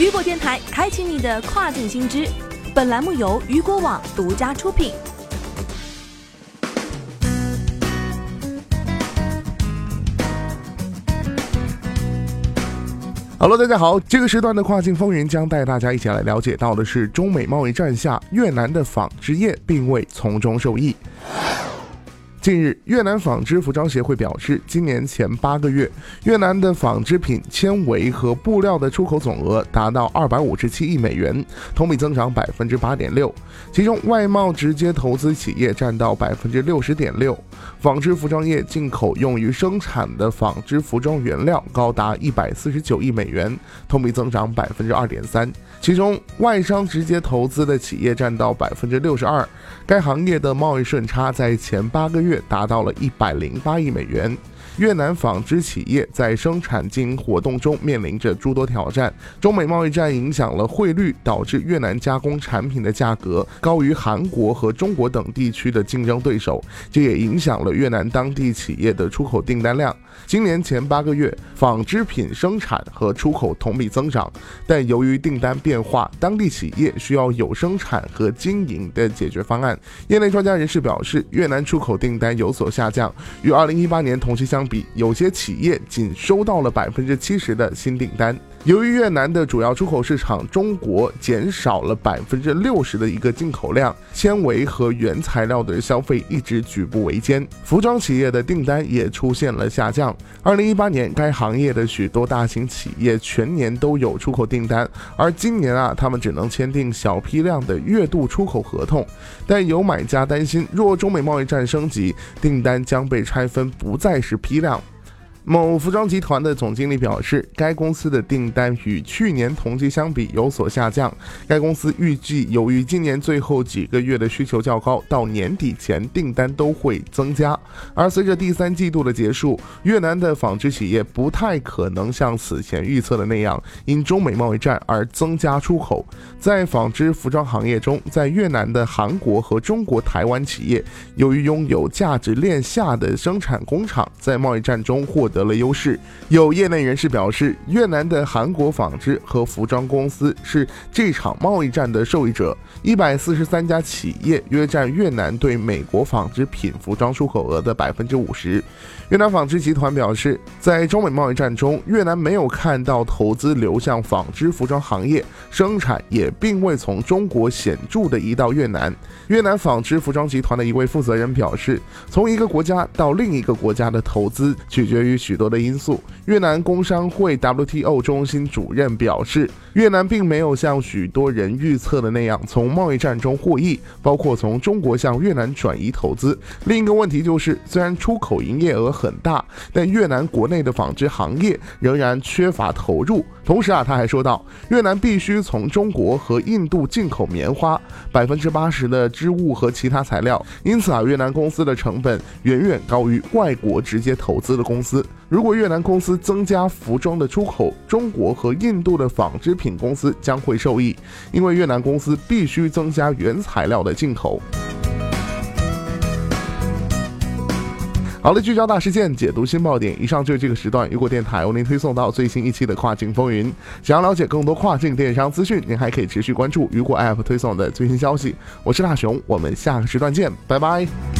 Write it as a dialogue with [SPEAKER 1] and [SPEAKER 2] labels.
[SPEAKER 1] 雨果电台开启你的跨境新知，本栏目由雨果网独家出品。
[SPEAKER 2] Hello，大家好，这个时段的跨境风云将带大家一起来了解到的是中美贸易战下越南的纺织业并未从中受益。近日，越南纺织服装协会表示，今年前八个月，越南的纺织品、纤维和布料的出口总额达到二百五十七亿美元，同比增长百分之八点六。其中，外贸直接投资企业占到百分之六十点六。纺织服装业进口用于生产的纺织服装原料高达一百四十九亿美元，同比增长百分之二点三。其中，外商直接投资的企业占到百分之六十二。该行业的贸易顺差在前八个月达到了一百零八亿美元。越南纺织企业在生产经营活动中面临着诸多挑战。中美贸易战影响了汇率，导致越南加工产品的价格高于韩国和中国等地区的竞争对手，这也影响了越南当地企业的出口订单量。今年前八个月，纺织品生产和出口同比增长，但由于订单变化，当地企业需要有生产和经营的解决方案。业内专家人士表示，越南出口订单有所下降，与二零一八年同期相相比，有些企业仅收到了百分之七十的新订单。由于越南的主要出口市场中国减少了百分之六十的一个进口量，纤维和原材料的消费一直举步维艰，服装企业的订单也出现了下降。二零一八年，该行业的许多大型企业全年都有出口订单，而今年啊，他们只能签订小批量的月度出口合同。但有买家担心，若中美贸易战升级，订单将被拆分，不再是批量。某服装集团的总经理表示，该公司的订单与去年同期相比有所下降。该公司预计，由于今年最后几个月的需求较高，到年底前订单都会增加。而随着第三季度的结束，越南的纺织企业不太可能像此前预测的那样，因中美贸易战而增加出口。在纺织服装行业中，在越南的韩国和中国台湾企业，由于拥有价值链下的生产工厂，在贸易战中获得了优势。有业内人士表示，越南的韩国纺织和服装公司是这场贸易战的受益者，一百四十三家企业约占越南对美国纺织品服装出口额的百分之五十。越南纺织集团表示，在中美贸易战中，越南没有看到投资流向纺织服装行业，生产也并未从中国显著的移到越南。越南纺织服装集团的一位负责人表示，从一个国家到另一个国家的投资取决于许多的因素。越南工商会 WTO 中心主任表示，越南并没有像许多人预测的那样从贸易战中获益，包括从中国向越南转移投资。另一个问题就是，虽然出口营业额很大，但越南国内的纺织行业仍然缺乏投入。同时啊，他还说到，越南必须从中国和印度进口棉花，百分之八十的织物和其他材料。因此啊，越南公司的成本远远高于外国直接投资的公司。如果越南公司增加服装的出口，中国和印度的纺织品公司将会受益，因为越南公司必须增加原材料的进口。好了，聚焦大事件，解读新爆点。以上就是这个时段雨果电台为您推送到最新一期的跨境风云。想要了解更多跨境电商资讯，您还可以持续关注雨果 App 推送的最新消息。我是大熊，我们下个时段见，拜拜。